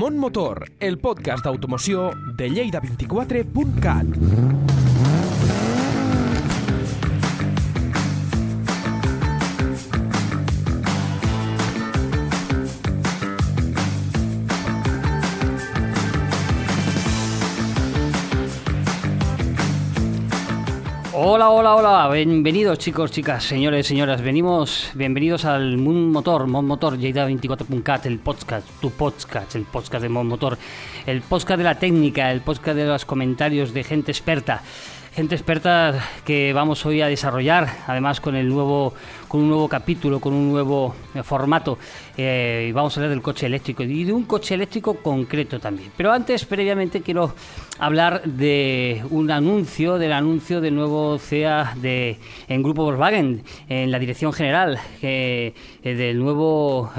Mont Motor, el podcast d'automoció de Lleida24.cat. Hola, hola, bienvenidos chicos, chicas, señores, señoras, venimos, bienvenidos al Moon Motor, Mon Motor, Lleida24.cat, el podcast, tu podcast, el podcast de Mon Motor, el podcast de la técnica, el podcast de los comentarios de gente experta. Gente experta que vamos hoy a desarrollar, además con el nuevo, con un nuevo capítulo, con un nuevo eh, formato. Eh, y vamos a hablar del coche eléctrico y de un coche eléctrico concreto también. Pero antes, previamente, quiero hablar de un anuncio, del anuncio del nuevo CEA de, en Grupo Volkswagen, en la dirección general, eh, del nuevo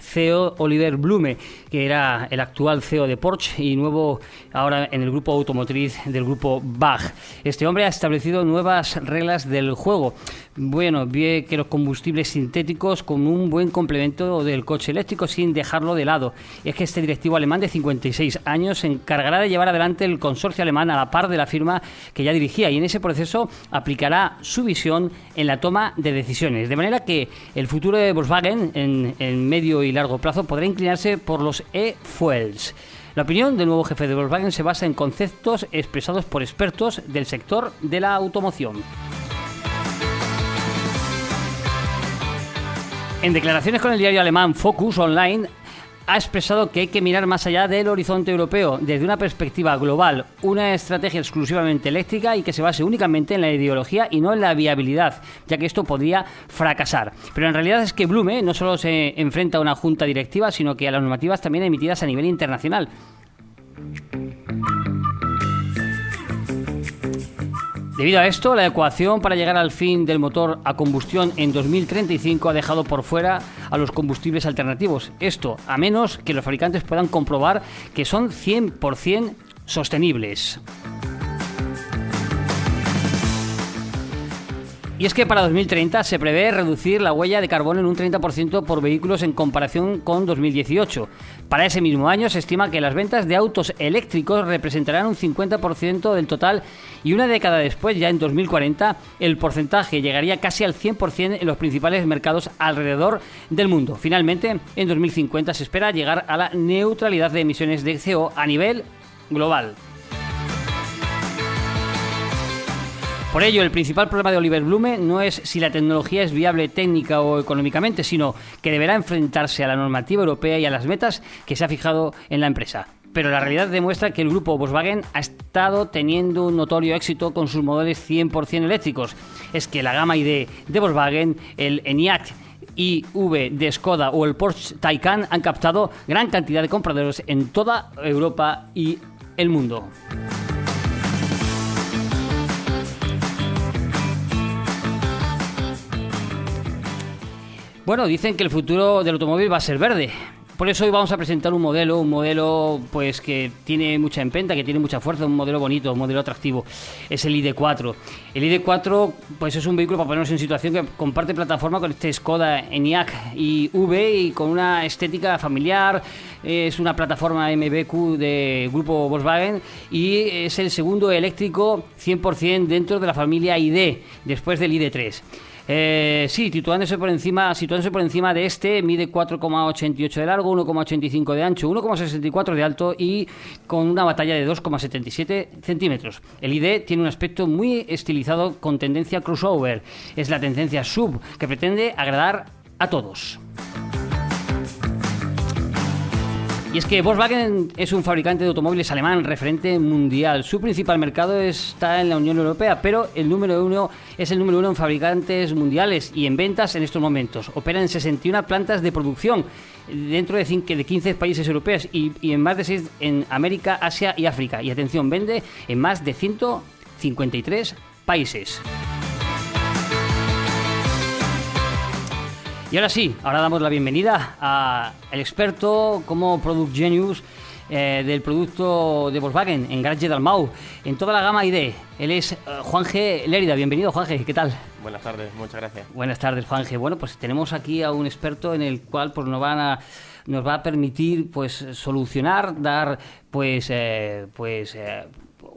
CEO Oliver Blume, que era el actual CEO de Porsche y nuevo ahora en el grupo automotriz del grupo BAG. Este hombre ha establecido nuevas reglas del juego. Bueno, ve que los combustibles sintéticos con un buen complemento del coche eléctrico sin dejarlo de lado. Es que este directivo alemán de 56 años se encargará de llevar adelante el consorcio alemán a la par de la firma que ya dirigía y en ese proceso aplicará su visión en la toma de decisiones. De manera que el futuro de Volkswagen en, en medio y largo plazo podrá inclinarse por los e-fuels. La opinión del nuevo jefe de Volkswagen se basa en conceptos expresados por expertos del sector de la automoción. En declaraciones con el diario alemán Focus Online, ha expresado que hay que mirar más allá del horizonte europeo, desde una perspectiva global, una estrategia exclusivamente eléctrica y que se base únicamente en la ideología y no en la viabilidad, ya que esto podría fracasar. Pero en realidad es que Blume no solo se enfrenta a una junta directiva, sino que a las normativas también emitidas a nivel internacional. Debido a esto, la ecuación para llegar al fin del motor a combustión en 2035 ha dejado por fuera a los combustibles alternativos. Esto, a menos que los fabricantes puedan comprobar que son 100% sostenibles. Y es que para 2030 se prevé reducir la huella de carbono en un 30% por vehículos en comparación con 2018. Para ese mismo año se estima que las ventas de autos eléctricos representarán un 50% del total y una década después, ya en 2040, el porcentaje llegaría casi al 100% en los principales mercados alrededor del mundo. Finalmente, en 2050 se espera llegar a la neutralidad de emisiones de CO a nivel global. Por ello, el principal problema de Oliver Blume no es si la tecnología es viable técnica o económicamente, sino que deberá enfrentarse a la normativa europea y a las metas que se ha fijado en la empresa. Pero la realidad demuestra que el grupo Volkswagen ha estado teniendo un notorio éxito con sus modelos 100% eléctricos. Es que la gama ID de Volkswagen, el ENIAC IV de Skoda o el Porsche Taycan han captado gran cantidad de compradores en toda Europa y el mundo. Bueno, dicen que el futuro del automóvil va a ser verde. Por eso hoy vamos a presentar un modelo, un modelo pues que tiene mucha empenta, que tiene mucha fuerza, un modelo bonito, un modelo atractivo. Es el ID4. El ID4 pues es un vehículo para ponernos en situación que comparte plataforma con este Skoda Enyaq y V y con una estética familiar. Es una plataforma MBQ de grupo Volkswagen y es el segundo eléctrico 100% dentro de la familia ID, después del ID3. Eh, sí, situándose por encima, situándose por encima de este, mide 4,88 de largo, 1,85 de ancho, 1,64 de alto y con una batalla de 2,77 centímetros. El ID tiene un aspecto muy estilizado con tendencia crossover. Es la tendencia sub que pretende agradar a todos. Y es que Volkswagen es un fabricante de automóviles alemán referente mundial. Su principal mercado está en la Unión Europea, pero el número uno es el número uno en fabricantes mundiales y en ventas en estos momentos. Opera en 61 plantas de producción dentro de 15 países europeos y, en más de 6 en América, Asia y África. Y atención, vende en más de 153 países. Y ahora sí, ahora damos la bienvenida al experto como Product Genius eh, del producto de Volkswagen en Garage Dalmau, en toda la gama ID. Él es eh, Juan G. Lérida. Bienvenido, Juan G. ¿Qué tal? Buenas tardes, muchas gracias. Buenas tardes, Juan G. Bueno, pues tenemos aquí a un experto en el cual pues, nos van a nos va a permitir pues solucionar, dar pues eh, pues eh,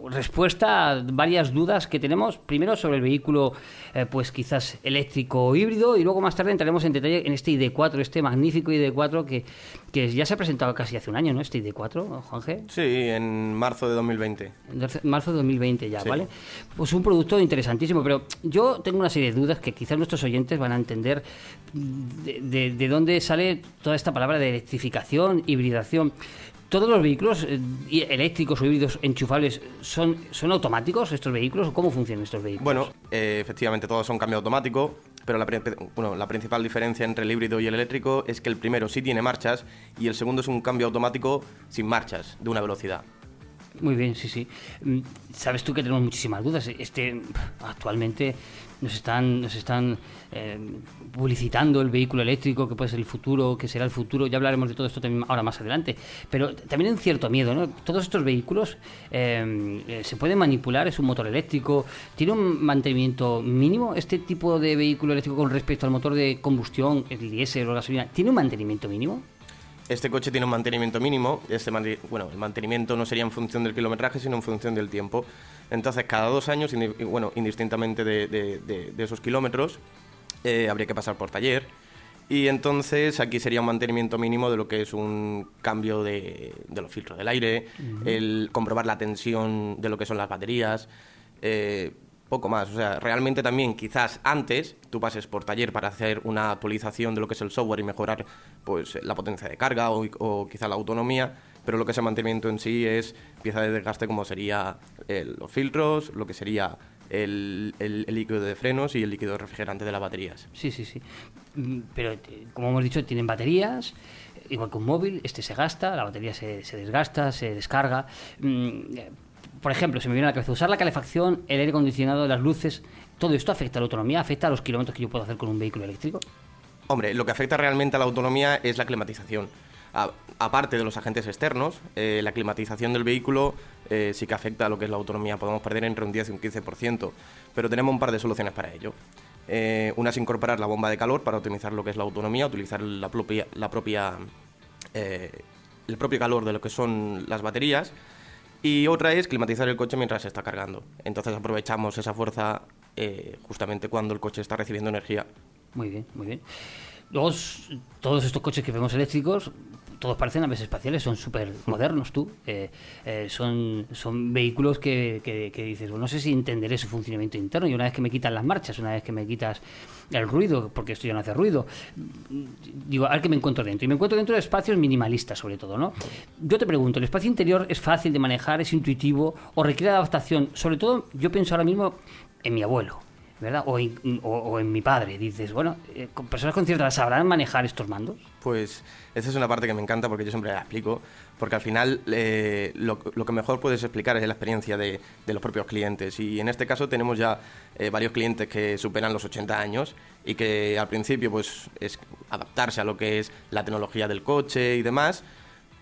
respuesta a varias dudas que tenemos. Primero sobre el vehículo, eh, pues quizás eléctrico o híbrido, y luego más tarde entraremos en detalle en este ID4, este magnífico ID4 que, que ya se ha presentado casi hace un año, ¿no? Este ID4, Juanje. Sí, en marzo de 2020. Marzo de 2020 ya, Sí. ¿vale? Pues un producto interesantísimo, pero yo tengo una serie de dudas que quizás nuestros oyentes van a entender de, de- de dónde sale toda esta palabra de electrificación, hibridación. ¿Todos los vehículos eh, eléctricos o híbridos enchufables son, son automáticos estos vehículos o cómo funcionan estos vehículos? Bueno, eh, efectivamente todos son cambio automático, pero la, bueno, la principal diferencia entre el híbrido y el eléctrico es que el primero sí tiene marchas y el segundo es un cambio automático sin marchas, de una velocidad. Muy bien, sí, sí. Mm, Sabes tú que tenemos muchísimas dudas. Este, actualmente nos están, nos están eh, publicitando el vehículo eléctrico, que puede ser el futuro, que será el futuro. Ya hablaremos de todo esto también ahora más adelante. Pero también hay un cierto miedo, ¿no? Todos estos vehículos eh, eh, se pueden manipular, es un motor eléctrico. ¿Tiene un mantenimiento mínimo este tipo de vehículo eléctrico con respecto al motor de combustión, el diésel o gasolina? ¿Tiene un mantenimiento mínimo? Este coche tiene un mantenimiento mínimo. Este bueno, el mantenimiento no sería en función del kilometraje, sino en función del tiempo. Entonces, cada dos años, bueno, indistintamente de, de- de- de esos kilómetros, eh, habría que pasar por taller. Y entonces aquí sería un mantenimiento mínimo de lo que es un cambio de, de los filtros del aire, el comprobar la tensión de lo que son las baterías, eh, poco más. O sea, realmente también quizás antes tú pases por taller para hacer una actualización de lo que es el software y mejorar pues la potencia de carga o, o quizá la autonomía, pero lo que es el mantenimiento en sí es pieza de desgaste como sería los filtros, lo que sería el, el- el líquido de frenos y el líquido refrigerante de las baterías. Sí, sí, sí. Mm, Pero, eh, como hemos dicho, tienen baterías, igual que un móvil, este se gasta, la batería se, se desgasta, se descarga. Por ejemplo, se me viene a la cabeza usar la calefacción, el aire acondicionado, las luces. ¿Todo esto afecta a la autonomía? ¿Afecta a los kilómetros que yo puedo hacer con un vehículo eléctrico? Hombre, lo que afecta realmente a la autonomía es la climatización. A- aparte de los agentes externos, eh, la climatización del vehículo eh, sí que afecta a lo que es la autonomía. Podemos perder entre un 10 y un 15%, pero tenemos un par de soluciones para ello. Eh, una es incorporar la bomba de calor para optimizar lo que es la autonomía, utilizar la propia, la propia, eh, el propio calor de lo que son las baterías. Y otra es climatizar el coche mientras se está cargando. Entonces aprovechamos esa fuerza eh, justamente cuando el coche está recibiendo energía. Muy bien, muy bien. Luego, todos estos coches que vemos eléctricos, todos parecen naves espaciales, son súper modernos, tú. Eh, eh, son, son vehículos que, que- dices, no sé si entenderé su funcionamiento interno. Y una vez que me quitan las marchas, una vez que me quitas el ruido, porque esto ya no hace ruido, digo, a ver qué me encuentro dentro. Y me encuentro dentro de espacios minimalistas, sobre todo, ¿no? Yo te pregunto, ¿el espacio interior es fácil de manejar, es intuitivo o requiere adaptación? Sobre todo, yo pienso ahora mismo en mi abuelo. ¿Verdad? O en, o- o en mi padre. Dices, bueno, eh, personas con cierta sabrán manejar estos mandos. Pues esa es una parte que me encanta porque yo siempre la explico, porque al final eh, lo, lo que mejor puedes explicar es la experiencia de, de los propios clientes. Y en este caso tenemos ya eh, varios clientes que superan los 80 años y que al principio pues es adaptarse a lo que es la tecnología del coche y demás,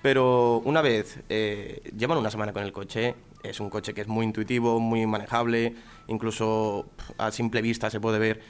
pero una vez eh, llevan una semana con el coche, es un coche que es muy intuitivo, muy manejable, incluso a simple vista se puede ver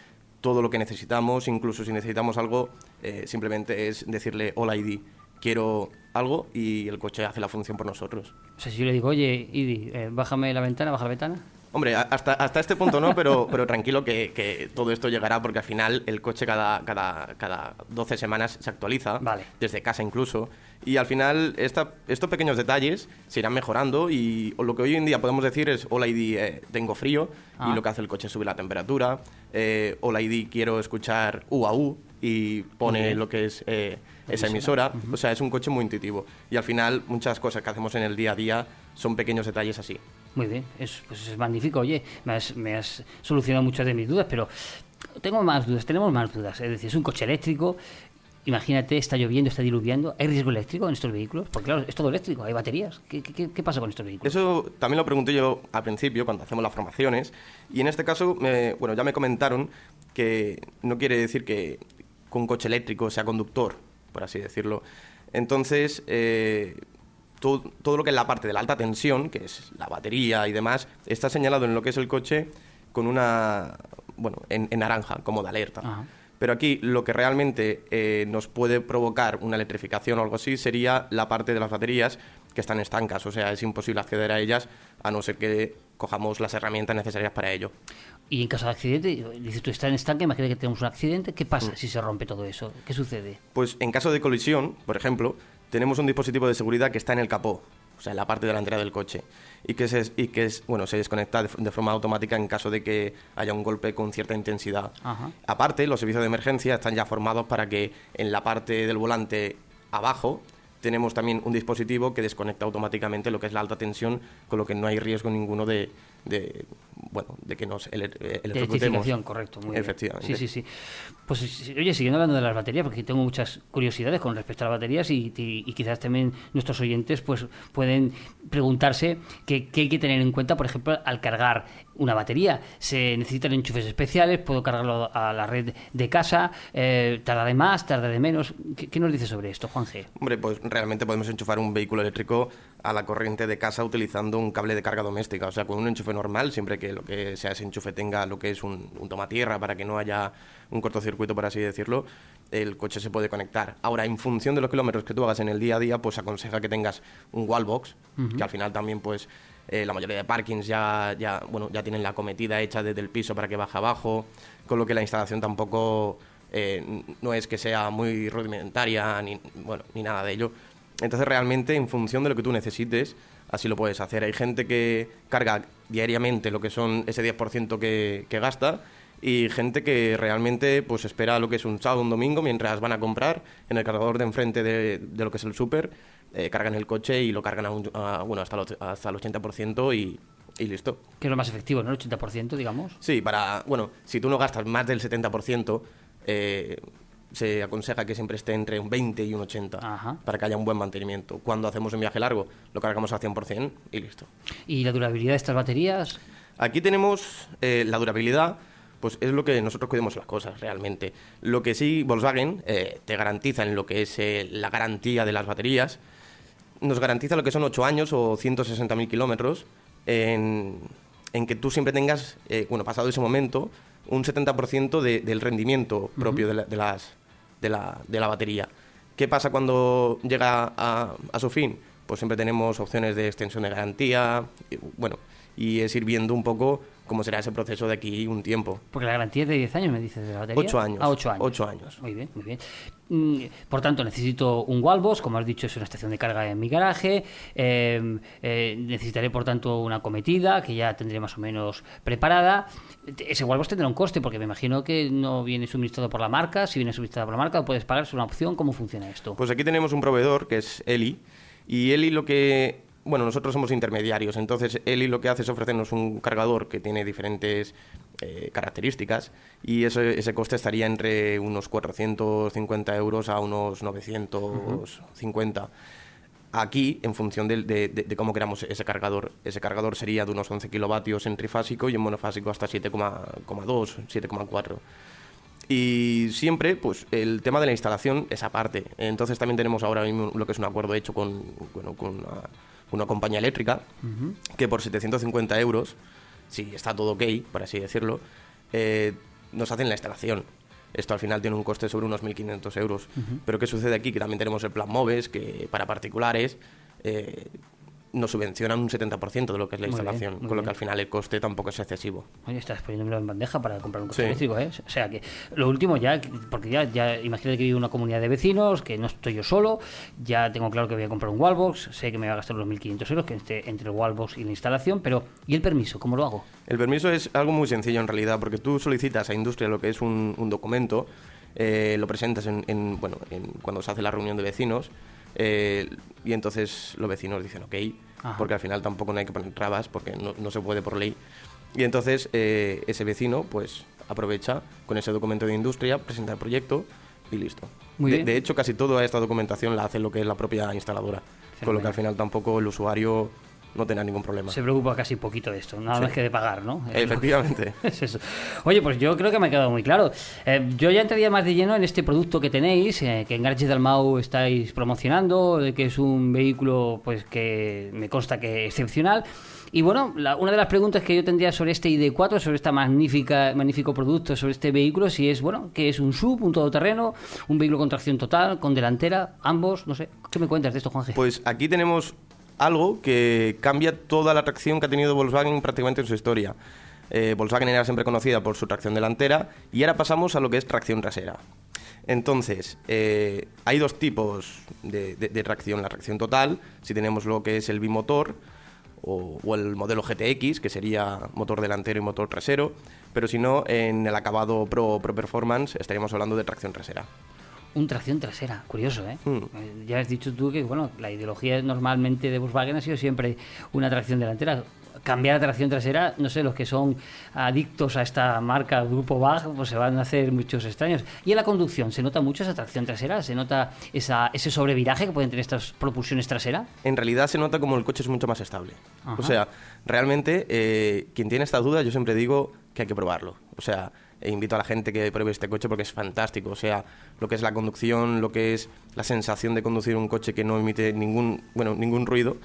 todo lo que necesitamos, incluso si necesitamos algo, eh, simplemente es decirle hola ID, quiero algo y el coche hace la función por nosotros. O sea, si yo le digo, oye, Idi, eh, bájame la ventana, baja la ventana. Hombre, hasta, hasta este punto no, pero, pero tranquilo que, que todo esto llegará porque al final el coche cada, cada, cada 12 semanas se actualiza, Vale. desde casa incluso, y al final esta- estos pequeños detalles se irán mejorando y lo que hoy en día podemos decir es hola ID, eh, tengo frío, Ah. y lo que hace el coche es subir la temperatura, eh, hola ID, quiero escuchar U a U, y pone lo que es eh, esa emisora, o sea, es un coche muy intuitivo, y al final muchas cosas que hacemos en el día a día son pequeños detalles así. Muy bien, es, pues es magnífico. Oye, me has, me has solucionado muchas de mis dudas, pero tengo más dudas, tenemos más dudas. Es decir, es un coche eléctrico. Imagínate, está lloviendo, está diluviando. ¿Hay riesgo eléctrico en estos vehículos? Porque claro, es todo eléctrico, hay baterías. ¿Qué, qué- qué- pasa con estos vehículos? Eso también lo pregunté yo al principio, cuando hacemos las formaciones, y en este caso, me- bueno, ya me comentaron que no quiere decir que, un coche eléctrico sea conductor, por así decirlo. Entonces, eh, todo, todo lo que es la parte de la alta tensión, que es la batería y demás, está señalado en lo que es el coche con una, bueno, en, en naranja, como de alerta. Ajá. Pero aquí lo que realmente eh, nos puede provocar una electrificación o algo así sería la parte de las baterías que están estancas, o sea, es imposible acceder a ellas a no ser que cojamos las herramientas necesarias para ello. Y en caso de accidente, dices tú, está en estanque, imagínate que tenemos un accidente, ¿qué pasa Mm. si se rompe todo eso? ¿Qué sucede? Pues en caso de colisión, por ejemplo, tenemos un dispositivo de seguridad que está en el capó, o sea, en la parte delantera del coche, y que, se, y que es, bueno, se desconecta de, de forma automática en caso de que haya un golpe con cierta intensidad. Ajá. Aparte, los servicios de emergencia están ya formados para que en la parte del volante abajo tenemos también un dispositivo que desconecta automáticamente lo que es la alta tensión, con lo que no hay riesgo ninguno de, de, bueno, de que nos ele- eh, De electrocutemos. electrificación, correcto. Muy bien. Efectivamente. Sí, sí, sí. Pues, oye, siguiendo hablando de las baterías, porque tengo muchas curiosidades con respecto a las baterías y, y- y quizás también nuestros oyentes pues pueden preguntarse qué, qué hay que tener en cuenta, por ejemplo, al cargar una batería. ¿Se necesitan enchufes especiales? ¿Puedo cargarlo a la red de casa? Eh, ¿Tarda de más? ¿Tarda de menos? ¿Qué, qué nos dice sobre esto, Juan G? Hombre, pues realmente podemos enchufar un vehículo eléctrico a la corriente de casa utilizando un cable de carga doméstica, o sea, con un enchufe normal, siempre que lo que sea ese enchufe tenga lo que es un, un tomatierra para que no haya un cortocircuito, por así decirlo, el coche se puede conectar. Ahora, en función de los kilómetros que tú hagas en el día a día, pues aconseja que tengas un wallbox, que al final también, pues, eh, la mayoría de parkings ya, ya, bueno, ya tienen la cometida hecha desde el piso para que baje abajo, con lo que la instalación tampoco eh, no es que sea muy rudimentaria ni, bueno, ni nada de ello. Entonces realmente en función de lo que tú necesites, así lo puedes hacer. Hay gente que carga diariamente lo que son ese 10% que, que gasta y gente que realmente pues espera lo que es un sábado un domingo mientras van a comprar en el cargador de enfrente de, de lo que es el súper, eh, cargan el coche y lo cargan a un- a, bueno, hasta, hasta el 80% y, y listo. Que es lo más efectivo, ¿no? El 80%, digamos. Sí, para, bueno, si tú no gastas más del 70%, eh, se aconseja que siempre esté entre un 20 y un 80 Ajá. para que haya un buen mantenimiento. Cuando hacemos un viaje largo, lo cargamos al 100% y listo. ¿Y la durabilidad de estas baterías? Aquí tenemos eh, la durabilidad, pues es lo que nosotros cuidemos las cosas realmente. Lo que sí Volkswagen eh, te garantiza en lo que es eh, la garantía de las baterías, nos garantiza lo que son 8 años o 160.000 kilómetros en, en que tú siempre tengas, eh, bueno, pasado ese momento, un 70% de- del rendimiento propio de, la, de las, de, la, de la batería. ¿Qué pasa cuando llega a, a su fin? Pues siempre tenemos opciones de extensión de garantía, bueno, y es ir viendo un poco cómo será ese proceso de aquí un tiempo. Porque la garantía es de 10 años, me dices, de la batería. Ocho años. Ah, 8 años. Ocho años. Muy bien, muy bien. Mm, Por tanto, necesito un Wallbox, como has dicho, es una estación de carga en mi garaje. Eh, eh, necesitaré, por tanto, una cometida que ya tendré más o menos preparada. Ese Wallbox tendrá un coste, porque me imagino que no viene suministrado por la marca. Si viene suministrado por la marca, puedes pagar, es una opción. ¿Cómo funciona esto? Pues aquí tenemos un proveedor que es Eli. Y Eli lo que. Bueno, nosotros somos intermediarios. Entonces, Eli lo que hace es ofrecernos un cargador que tiene diferentes eh, características. Y ese, ese coste estaría entre unos 450 euros a unos 950. Aquí, en función de, de- cómo queramos ese cargador, ese cargador sería de unos 11 kilovatios en trifásico y en monofásico hasta 7,2, 7,4. Y siempre, pues, el tema de la instalación es aparte. Entonces también tenemos ahora mismo lo que es un acuerdo hecho con, bueno, con una, una compañía eléctrica, que por 750 euros, si está todo ok, por así decirlo, eh, nos hacen la instalación. Esto al final tiene un coste sobre unos 1.500 euros. Pero ¿qué sucede aquí? Que también tenemos el plan MOVES, que para particulares eh, nos subvencionan un 70% de lo que es la Muy instalación, con lo que al final el coste tampoco es excesivo. Oye, estás poniéndomelo en bandeja para comprar un coche Sí. eléctrico, ¿eh? O sea que lo último ya, porque ya, ya imagínate que vivo en una comunidad de vecinos, que no estoy yo solo, ya tengo claro que voy a comprar un wallbox, sé que me va a gastar los 1.500 euros, que esté entre el wallbox y la instalación, pero ¿y el permiso? ¿Cómo lo hago? El permiso es algo muy sencillo en realidad, porque tú solicitas a industria lo que es un, un documento, eh, lo presentas en, en, bueno, en- cuando se hace la reunión de vecinos, eh, y entonces los vecinos dicen ok, Ajá. porque al final tampoco no hay que poner trabas, porque no, no se puede por ley. Y entonces eh, ese vecino pues aprovecha con ese documento de industria, presenta el proyecto y listo. Muy de, bien. de hecho, casi toda esta documentación la hace lo que es la propia instaladora, con lo que al final tampoco el usuario no tener ningún problema. Se preocupa casi poquito de esto, nada más que de pagar, ¿no? Efectivamente. Es eso. Oye, pues yo creo que me ha quedado muy claro. Eh, yo ya entraría más de lleno en este producto que tenéis, eh, que en Garage Dalmau estáis promocionando, de que es un vehículo pues que me consta que excepcional. Y bueno, la- una de las preguntas que yo tendría sobre este ID4, sobre este magnífica, magnífico producto, sobre este vehículo, si es, bueno, que es un sub, un todoterreno, un vehículo con tracción total, con delantera, ambos, no sé. ¿Qué me cuentas de esto, Juanje? Pues aquí tenemos algo que cambia toda la tracción que ha tenido Volkswagen prácticamente en su historia. Eh, Volkswagen era siempre conocida por su tracción delantera y ahora pasamos a lo que es tracción trasera. Entonces, eh, hay dos tipos de, tracción. La tracción total, si tenemos lo que es el bimotor, o, o el modelo GTX, que sería motor delantero y motor trasero, pero si no, en el acabado Pro, Pro Performance estaríamos hablando de tracción trasera. Un tracción trasera, curioso, ¿eh? Hmm. Eh, Ya has dicho tú que, bueno, la ideología normalmente de Volkswagen ha sido siempre una tracción delantera. Cambiar a tracción trasera, no sé, los que son adictos a esta marca Grupo BAG, pues se van a hacer muchos extraños. Y en la conducción, ¿se nota mucho esa tracción trasera? ¿Se nota esa, ese sobreviraje que pueden tener estas propulsiones traseras? en realidad se nota como el coche es mucho más estable. Ajá. O sea, realmente, eh, quien tiene esta duda, yo siempre digo que hay que probarlo. O sea, e invito a la gente que pruebe este coche porque es fantástico. O sea, lo que es la conducción, lo que es la sensación de conducir un coche que no emite ningún, bueno, ningún ruido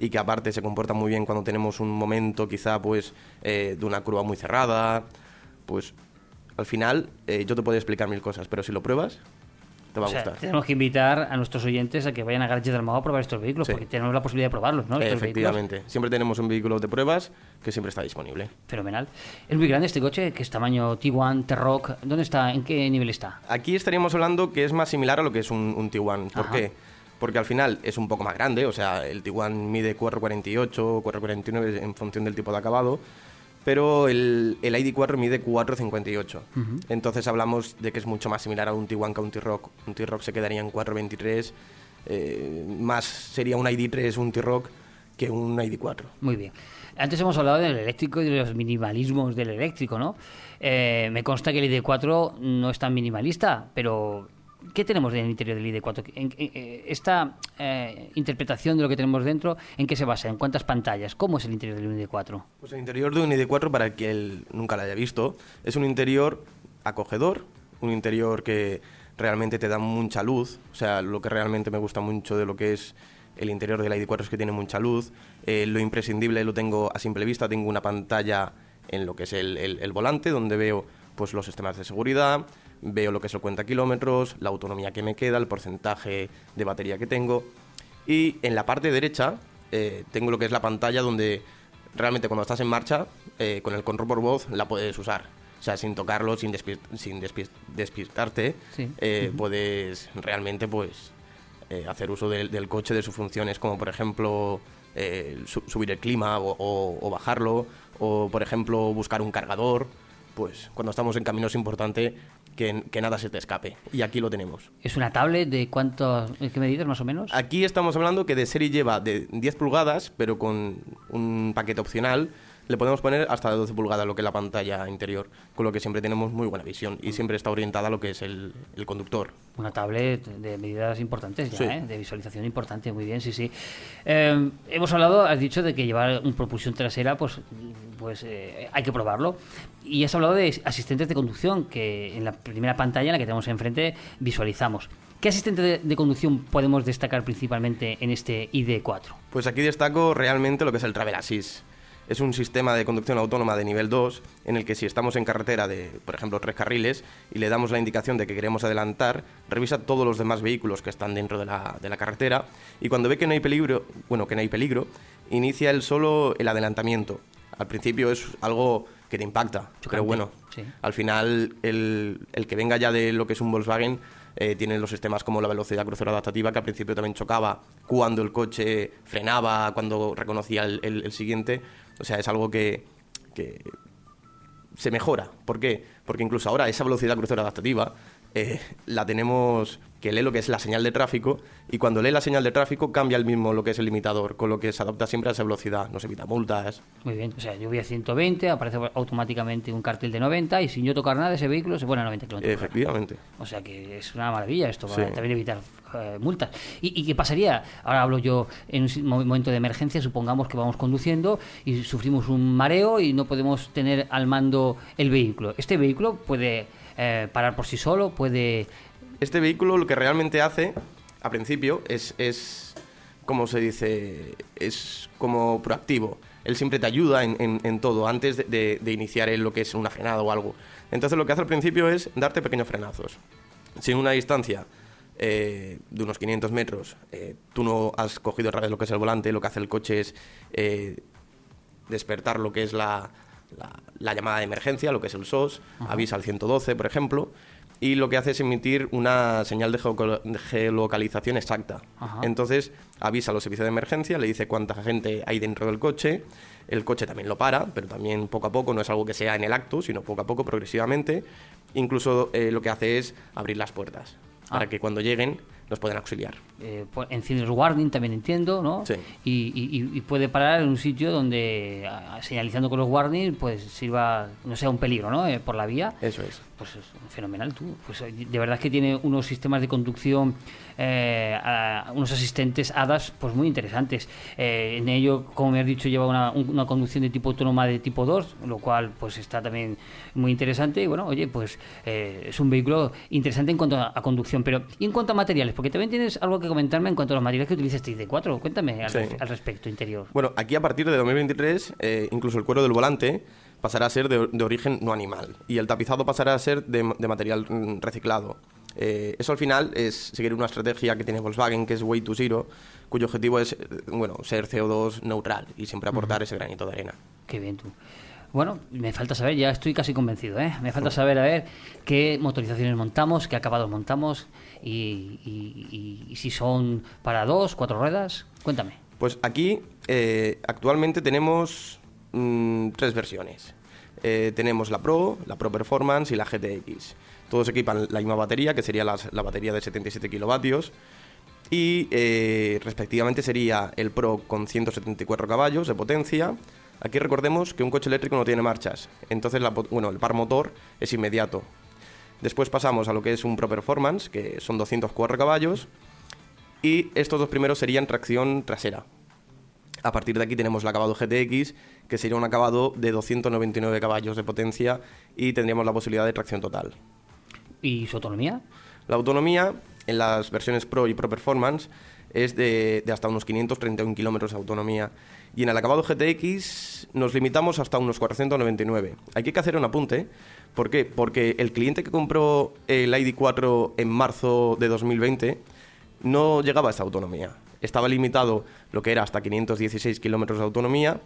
y que aparte se comporta muy bien cuando tenemos un momento quizá pues eh, de una curva muy cerrada. Pues al final eh, yo te puedo explicar mil cosas, pero si lo pruebas, te va O a sea, gustar. tenemos que invitar a nuestros oyentes a que vayan a Garages del Mago a probar estos vehículos, Sí. porque tenemos la posibilidad de probarlos, ¿no? Estos vehículos. Efectivamente. Siempre tenemos un vehículo de pruebas que siempre está disponible. Fenomenal. Es muy grande este coche, que es tamaño T1, T-Rock. ¿Dónde está? ¿En qué nivel está? Aquí estaríamos hablando que es más similar a lo que es un, un Tiguan. ¿Por Ajá. qué? Porque al final es un poco más grande, o sea, el Tiguan mide 448, 449 en función del tipo de acabado, pero el, el ID4 mide 458. Entonces hablamos de que es mucho más similar a un Tiguan que a un T-Rock. Un T-Rock se quedaría en 423, eh, más sería un ID3, un T-Rock, que un ID4. Muy bien. Antes hemos hablado del eléctrico y de los minimalismos del eléctrico, ¿no? Eh, me consta que el ID4 no es tan minimalista, pero ¿qué tenemos en el interior del ID4? En- en- eh, esta eh, interpretación de lo que tenemos dentro, ¿en qué se basa? ¿En cuántas pantallas? ¿Cómo es el interior del ID4? Pues el interior de un ID4, para el que él nunca lo haya visto, es un interior acogedor, un interior que realmente te da mucha luz. O sea, lo que realmente me gusta mucho de lo que es el interior del ID4 es que tiene mucha luz. Eh, lo imprescindible lo tengo a simple vista, tengo una pantalla en lo que es el, el- el volante, donde veo pues los sistemas de seguridad, veo lo que es el cuenta kilómetros, la autonomía que me queda, el porcentaje de batería que tengo. Y en la parte derecha eh, tengo lo que es la pantalla donde realmente cuando estás en marcha, eh, con el control por voz la puedes usar. O sea, sin tocarlo, sin, despi- sin Sí. eh, puedes realmente pues hacer uso del, del coche, de sus funciones, como por ejemplo su- subir el clima o, o- o bajarlo, o por ejemplo buscar un cargador. Pues cuando estamos en camino es importante que, que nada se te escape. Y aquí lo tenemos. ¿Es una tablet de cuánto, de qué medidas más o menos? Aquí estamos hablando que de serie lleva de 10 pulgadas, pero con un paquete opcional le podemos poner hasta de 12 pulgadas lo que es la pantalla interior, con lo que siempre tenemos muy buena visión y siempre está orientada a lo que es el, el conductor. Una tablet de medidas importantes ya, Sí. ¿eh? de visualización importante, muy bien, sí, sí. Eh, hemos hablado, has dicho de que llevar un propulsión trasera, pues, pues eh, hay que probarlo. Y has hablado de asistentes de conducción, que en la primera pantalla, en la que tenemos enfrente, visualizamos. ¿Qué asistente de, de conducción podemos destacar principalmente en este ID4? Pues aquí destaco realmente lo que es el Travel Assist. Es un sistema de conducción autónoma de nivel 2 en el que si estamos en carretera de, por ejemplo, tres carriles y le damos la indicación de que queremos adelantar, revisa todos los demás vehículos que están dentro de la, de la carretera y cuando ve que no hay peligro, bueno, que no hay peligro, inicia él solo el adelantamiento. Al principio es algo que te impacta, Chocante, pero bueno, sí. al final el, el que venga ya de lo que es un Volkswagen eh, tiene los sistemas como la velocidad crucero adaptativa, que al principio también chocaba cuando el coche frenaba, cuando reconocía el, el- el siguiente. O sea, es algo que, que se mejora. ¿Por qué? Porque incluso ahora esa velocidad crucero adaptativa eh, la tenemos que lee lo que es la señal de tráfico y cuando lee la señal de tráfico cambia el mismo lo que es el limitador, con lo que se adapta siempre a esa velocidad, nos evita multas. Muy bien, o sea, yo voy a 120, aparece automáticamente un cartel de 90 y sin yo tocar nada ese vehículo se pone a 90 kilómetros. Efectivamente. O sea que es una maravilla esto para también evitar eh, multas. ¿Y, qué pasaría? Ahora hablo yo en un momento de emergencia, supongamos que vamos conduciendo y sufrimos un mareo y no podemos tener al mando el vehículo. ¿Este vehículo puede eh, parar por sí solo? ¿Puede este vehículo lo que realmente hace, a principio, es, es como se dice, es como proactivo. Él siempre te ayuda en, todo, antes de, iniciar lo que es una frenada o algo. Entonces lo que hace al principio es darte pequeños frenazos. Si en una distancia eh, de unos 500 metros eh, tú no has cogido otra vez lo que es el volante, lo que hace el coche es despertar lo que es la, la, llamada de emergencia, lo que es el SOS, avisa al 112, por ejemplo, y lo que hace es emitir una señal de, geolocalización exacta. Entonces avisa a los servicios de emergencia, le dice cuánta gente hay dentro del coche, el coche también lo para, pero también poco a poco, no es algo que sea en el acto, sino poco a poco, progresivamente. Incluso eh, lo que hace es abrir las puertas, para ah. que cuando lleguen nos puedan auxiliar. Eh, enciende el warning, también entiendo, ¿no? Sí. Y, puede parar en un sitio donde, señalizando con los warnings, pues sirva, no sea un peligro, ¿no? Eh, por la vía. Eso es. Pues es fenomenal, tú. Pues eh, de verdad que tiene unos sistemas de conducción, eh, unos asistentes HADAS, pues muy interesantes. en ello, como me has dicho, lleva una, una, conducción de tipo autónoma de tipo 2, lo cual pues está también muy interesante. Y bueno, oye, pues es un vehículo interesante en cuanto a, conducción. Pero, ¿y en cuanto a materiales? Porque también tienes algo que comentarme en cuanto a los materiales que utiliza este ID4. Cuéntame al, respecto interior. Bueno, aquí a partir de 2023, eh, incluso el cuero del volante pasará a ser de, origen no animal y el tapizado pasará a ser de, material reciclado. Eh, eso al final es seguir una estrategia que tiene Volkswagen, que es Way to Zero, cuyo objetivo es bueno, ser CO2 neutral y siempre aportar ese granito de arena. Qué bien tú. Bueno, me falta saber, ya estoy casi convencido, ¿eh? Me falta saber, a ver, qué motorizaciones montamos, qué acabados montamos y, si son para dos, cuatro ruedas. Cuéntame. Pues aquí eh, actualmente tenemos mm, tres versiones. Eh, tenemos la Pro, la Pro Performance y la GTX. Todos equipan la misma batería, que sería la, batería de 77 kilovatios. Y eh, respectivamente sería el Pro con 174 caballos de potencia, Aquí recordemos que un coche eléctrico no tiene marchas, entonces bueno, el par motor es inmediato. Después pasamos a lo que es un Pro Performance, que son 204 caballos, y estos dos primeros serían tracción trasera. A partir de aquí tenemos el acabado GTX, que sería un acabado de 299 caballos de potencia y tendríamos la posibilidad de tracción total. ¿Y su autonomía? La autonomía en las versiones Pro y Pro Performance es de, de hasta unos 531 kilómetros de autonomía y en el acabado GTX nos limitamos hasta unos 499. Aquí hay que hacer un apunte. ¿Por qué? Porque el cliente que compró el ID4 en marzo de 2020 no llegaba a esta autonomía. Estaba limitado lo que era hasta 516 kilómetros de autonomía,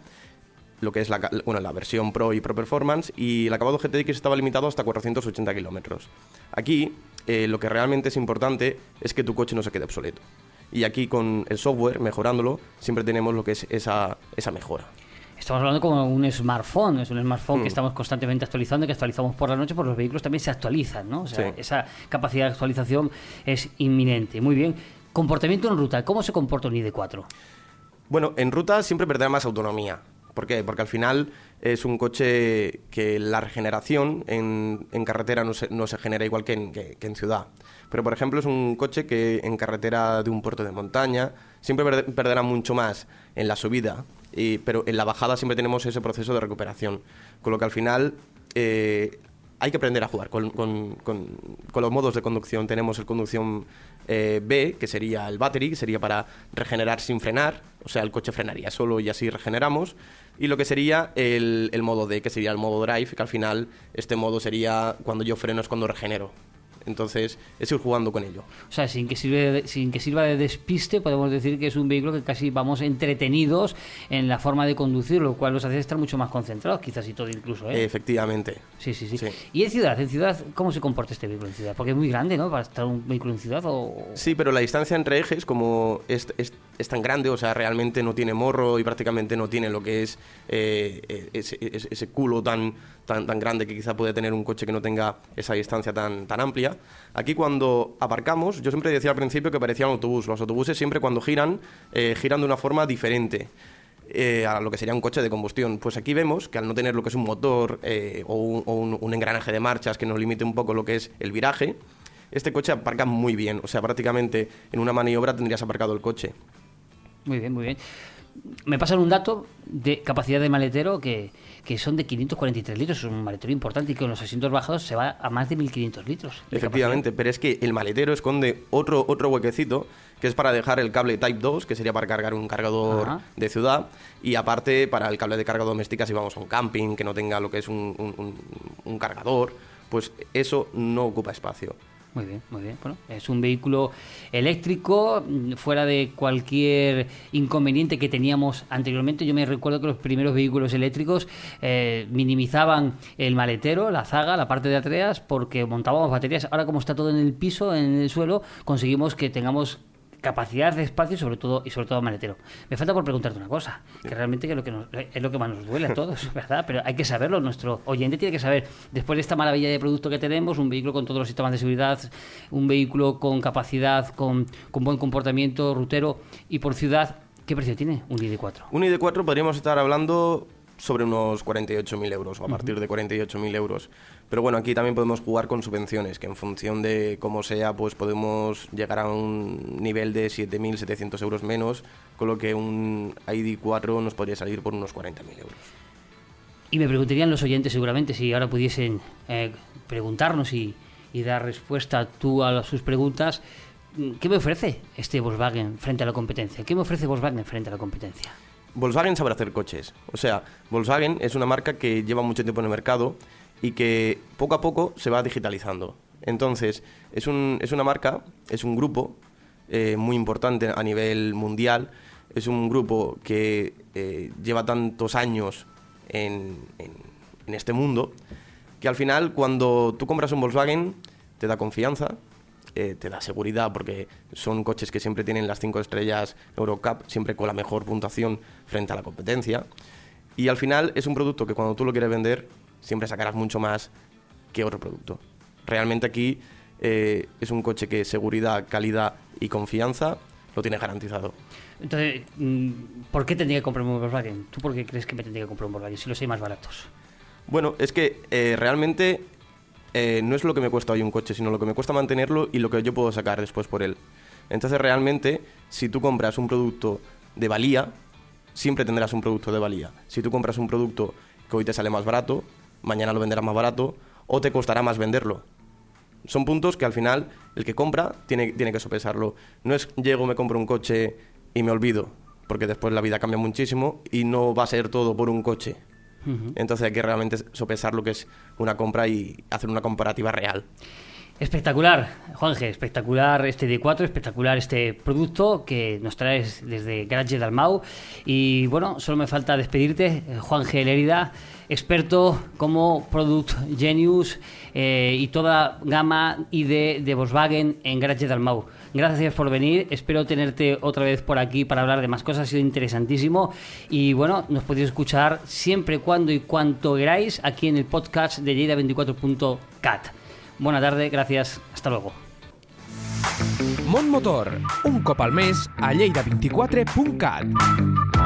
lo que es la, bueno, la versión Pro y Pro Performance, y el acabado GTX estaba limitado hasta 480 kilómetros. Aquí eh, lo que realmente es importante es que tu coche no se quede obsoleto y aquí con el software, mejorándolo, siempre tenemos lo que es esa, esa mejora. Estamos hablando como un smartphone, es un smartphone que mm. estamos constantemente actualizando, que actualizamos por la noche, porque los vehículos también se actualizan, ¿no? O sea, esa capacidad de actualización es inminente. Muy bien. Comportamiento en ruta, ¿cómo se comporta un ID4? Bueno, en ruta siempre perderá más autonomía. ¿Por qué? Porque al final es un coche que la regeneración en, carretera no se, no se, genera igual que en, ciudad. Pero, por ejemplo, es un coche que en carretera de un puerto de montaña siempre perderá mucho más en la subida, pero en la bajada siempre tenemos ese proceso de recuperación. Con lo que al final eh, hay que aprender a jugar con, los modos de conducción. Tenemos el conducción eh, B, que sería el battery, que sería para regenerar sin frenar, o sea, el coche frenaría solo y así regeneramos. Y lo que sería el, el modo D, que sería el modo drive, que al final este modo sería cuando yo freno es cuando regenero. Entonces, es ir jugando con ello. O sea, sin que, sirve sin que sirva de despiste, podemos decir que es un vehículo que casi vamos entretenidos en la forma de conducir, lo cual nos hace estar mucho más concentrados, quizás y todo incluso. ¿eh? Efectivamente. Sí, sí, sí, ¿Y en ciudad? ¿En ciudad cómo se comporta este vehículo en ciudad? Porque es muy grande, ¿no? Para estar un vehículo en ciudad o... Sí, pero la distancia entre ejes, como es, es, tan grande, o sea, realmente no tiene morro y prácticamente no tiene lo que es eh, ese, ese, culo tan, tan, tan grande que quizá puede tener un coche que no tenga esa distancia tan, tan amplia Aquí cuando aparcamos, yo siempre decía al principio que parecía un autobús. Los autobuses siempre cuando giran, eh, giran de una forma diferente. eh, a lo que sería un coche de combustión. Pues aquí vemos que al no tener lo que es un motor eh, o un- un engranaje de marchas que nos limite un poco lo que es el viraje, este coche aparca muy bien. O sea, prácticamente en una maniobra tendrías aparcado el coche. Muy bien, muy bien. Me pasan un dato de capacidad de maletero que, que son de 543 litros. Es un maletero importante y con los asientos bajados se va a más de 1500 litros. Efectivamente, pero es que el maletero esconde otro, otro huequecito que es para dejar el cable Type 2, que sería para cargar un cargador Ajá. de ciudad, y aparte para el cable de carga doméstica si vamos a un camping, que no tenga lo que es un, un- un- un cargador, pues eso no ocupa espacio. Muy bien, muy bien. Bueno, es un vehículo eléctrico, mm, fuera de cualquier inconveniente que teníamos anteriormente. Yo me recuerdo que los primeros vehículos eléctricos eh, minimizaban el maletero, la zaga, la parte de atrás, porque montábamos baterías. Ahora, como está todo en el piso, en el suelo, conseguimos que tengamos capacidad de espacio y sobre todo y sobre todo maletero. Me falta por preguntarte una cosa, que realmente que es lo que nos- es lo que más nos duele a todos, ¿verdad? Pero hay que saberlo, nuestro oyente tiene que saber, después de esta maravilla de producto que tenemos, un vehículo con todos los sistemas de seguridad, un vehículo con capacidad, con, con buen comportamiento, rutero y por ciudad, ¿qué precio tiene un ID4? Un ID4 podríamos estar hablando sobre unos 48.000 euros o a partir de 48.000 euros. Pero bueno, aquí también podemos jugar con subvenciones, que en función de cómo sea, pues podemos llegar a un nivel de 7.700 euros menos, con lo que un ID4 nos podría salir por unos 40.000 euros. Y me preguntarían los oyentes seguramente si ahora pudiesen eh, preguntarnos y, y dar respuesta tú a sus preguntas. ¿Qué me ofrece este Volkswagen frente a la competencia? ¿Qué me ofrece Volkswagen frente a la competencia? Volkswagen sabe hacer coches. O sea, Volkswagen es una marca que lleva mucho tiempo en el mercado y que poco a poco se va digitalizando. Entonces, es, un- es una marca, es un grupo eh, muy importante a nivel mundial. Es un grupo que eh, lleva tantos años en- en este mundo que al final cuando tú compras un Volkswagen te da confianza, eh, te da seguridad porque son coches que siempre tienen las cinco estrellas Eurocup, siempre con la mejor puntuación frente a la competencia. Y al final es un producto que cuando tú lo quieres vender siempre sacarás mucho más que otro producto. Realmente aquí eh, es un coche que seguridad, calidad y confianza lo tiene garantizado. Entonces, mm, ¿por qué tendría que comprarme un Volkswagen? ¿Tú por qué crees que me tendría que comprar un Volkswagen si los hay más baratos? Bueno, es que eh, realmente eh, no es lo que me cuesta hoy un coche, sino lo que me cuesta mantenerlo y lo que yo puedo sacar después por él. Entonces, realmente, si tú compras un producto de valía, siempre tendrás un producto de valía. Si tú compras un producto que hoy te sale más barato, mañana lo venderás más barato o te costará más venderlo. Son puntos que al final el que compra tiene, tiene que sopesarlo. No es llego, me compro un coche y me olvido, porque después la vida cambia muchísimo y no va a ser todo por un coche. Entonces hay que realmente sopesar lo que es una compra y hacer una comparativa real. Espectacular, Juanje, espectacular este D4, espectacular este producto que nos traes desde Garage Dalmau. Y bueno, solo me falta despedirte, eh, Juanje Lérida, experto como Product Genius eh, y toda gama ID de Volkswagen en Garage Dalmau. Gracias por venir, espero tenerte otra vez por aquí para hablar de más cosas, ha sido interesantísimo. Y bueno, nos podéis escuchar siempre, cuando y cuanto queráis aquí en el podcast de Lleida24.cat. Bona tarda, gràcies, hasta luego. Mont Motor, un cop al mes a lleida24.cat.